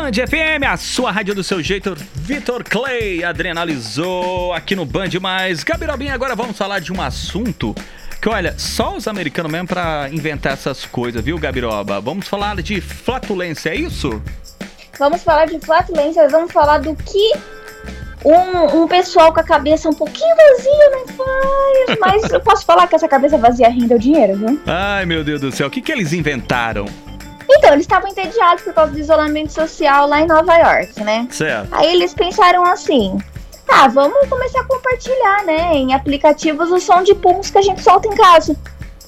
Band FM, a sua rádio do seu jeito. Vitor Clay adrenalizou aqui no Band Mais. Gabirobinha, agora vamos falar de um assunto que, olha, só os americanos mesmo pra inventar essas coisas, viu, Gabiroba? Vamos falar de flatulência, é isso? Vamos falar de flatulência, vamos falar do que um, um pessoal com a cabeça um pouquinho vazia não faz. Mas eu posso falar que essa cabeça vazia renda o dinheiro, viu? Ai, meu Deus do céu, o que, que eles inventaram? Então, eles estavam entediados por causa do isolamento social lá em Nova York, né? Certo. Aí eles pensaram assim: ah, vamos começar a compartilhar, né, em aplicativos o som de puns que a gente solta em casa.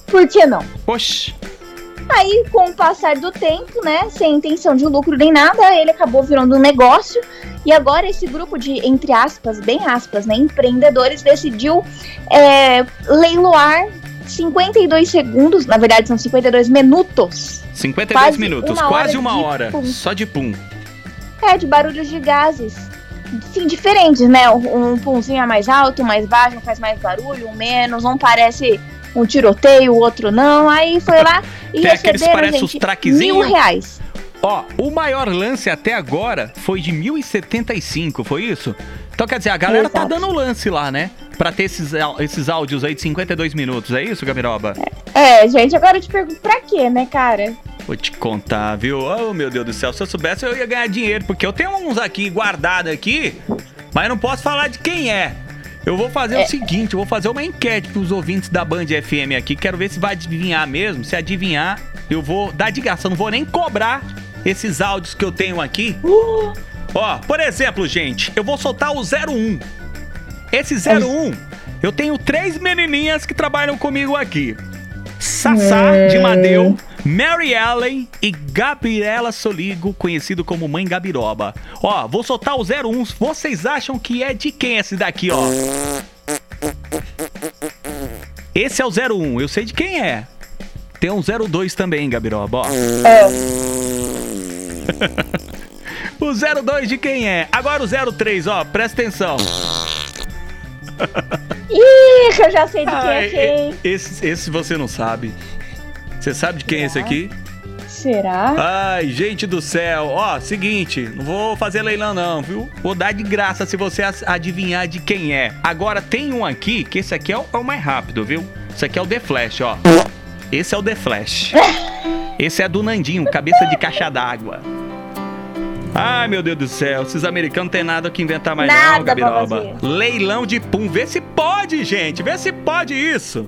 Por que não? Oxi. Aí, com o passar do tempo, né, sem intenção de lucro nem nada, ele acabou virando um negócio. E agora esse grupo de, entre aspas, bem aspas, né, empreendedores decidiu é, leiloar 52 segundos, na verdade são 52 minutos. 52 Quase minutos, uma quase hora uma de hora, pum. só de pum. É, de barulhos de gases. Sim, diferentes, né? Um, um punzinho é mais alto, mais baixo, um faz mais barulho, um menos, um parece um tiroteio, o outro não. Aí foi lá e Tem receberam, gente, mil reais. Ó, o maior lance até agora foi de 1075, foi isso? Então quer dizer, a galera tá Exato. dando lance lá, né? Pra ter esses, esses áudios aí de 52 minutos, é isso, Gabiroba? É, gente, agora eu te pergunto, pra quê, né, cara? Vou te contar, viu? Oh, meu Deus do céu, se eu soubesse eu ia ganhar dinheiro, porque eu tenho uns aqui guardados aqui, mas não posso falar de quem é. Eu vou fazer É. o seguinte, eu vou fazer uma enquete pros ouvintes da Band FM aqui, quero ver se vai adivinhar mesmo. Se adivinhar, eu vou dar de graça, eu não vou nem cobrar esses áudios que eu tenho aqui. Ó, por exemplo, gente, eu vou soltar o 01. Esse 01, eu tenho três menininhas que trabalham comigo aqui. Sassá de Madeu, Mary Ellen e Gabriela Soligo, conhecido como Mãe Gabiroba. Ó, vou soltar o 01. Vocês acham que é de quem esse daqui, ó? Esse é o 01, eu sei de quem é. Tem um 02 também, Gabiroba, ó. É, O 02 de quem é? Agora o 03, ó, presta atenção. Ih, eu já sei de quem é quem. esse, esse você não sabe. Você sabe de quem é esse aqui? Será? Ai, gente do céu. Ó, seguinte, não vou fazer leilão não, viu? Vou dar de graça se você adivinhar de quem é. Agora tem um aqui, que esse aqui é o, é o mais rápido, viu? Esse aqui é o The Flash, ó. Esse é o The Flash. Esse é do Nandinho, cabeça de caixa d'água. Ai, meu Deus do céu, esses americanos não tem nada que inventar mais não, Nada pra Gabiroba. Leilão de pum, vê se pode, gente, vê se pode isso.